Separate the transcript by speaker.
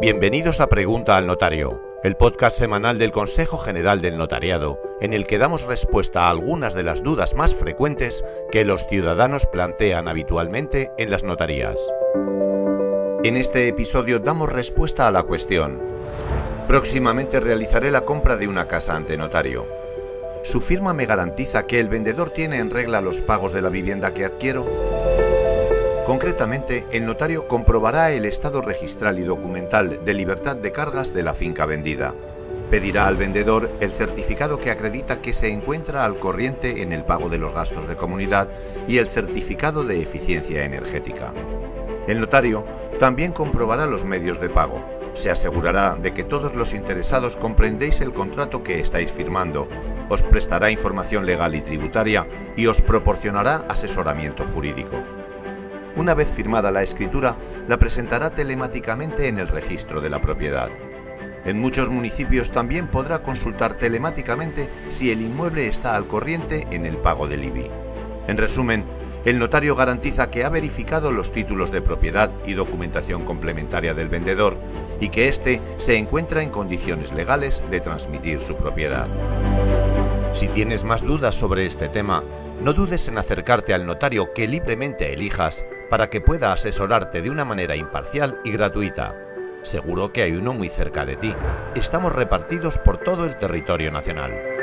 Speaker 1: Bienvenidos a Pregunta al Notario, el podcast semanal del Consejo General del Notariado, en el que damos respuesta a algunas de las dudas más frecuentes que los ciudadanos plantean habitualmente en las notarías. En este episodio damos respuesta a la cuestión. Próximamente realizaré la compra de una casa ante notario. ¿Su firma me garantiza que el vendedor tiene en regla los pagos de la vivienda que adquiero? Concretamente, el notario comprobará el estado registral y documental de libertad de cargas de la finca vendida. Pedirá al vendedor el certificado que acredita que se encuentra al corriente en el pago de los gastos de comunidad y el certificado de eficiencia energética. El notario también comprobará los medios de pago. Se asegurará de que todos los interesados comprendéis el contrato que estáis firmando, os prestará información legal y tributaria y os proporcionará asesoramiento jurídico. Una vez firmada la escritura, la presentará telemáticamente en el registro de la propiedad. En muchos municipios también podrá consultar telemáticamente si el inmueble está al corriente en el pago del IBI. En resumen, el notario garantiza que ha verificado los títulos de propiedad y documentación complementaria del vendedor y que éste se encuentra en condiciones legales de transmitir su propiedad. Si tienes más dudas sobre este tema, no dudes en acercarte al notario que libremente elijas para que pueda asesorarte de una manera imparcial y gratuita. Seguro que hay uno muy cerca de ti. Estamos repartidos por todo el territorio nacional.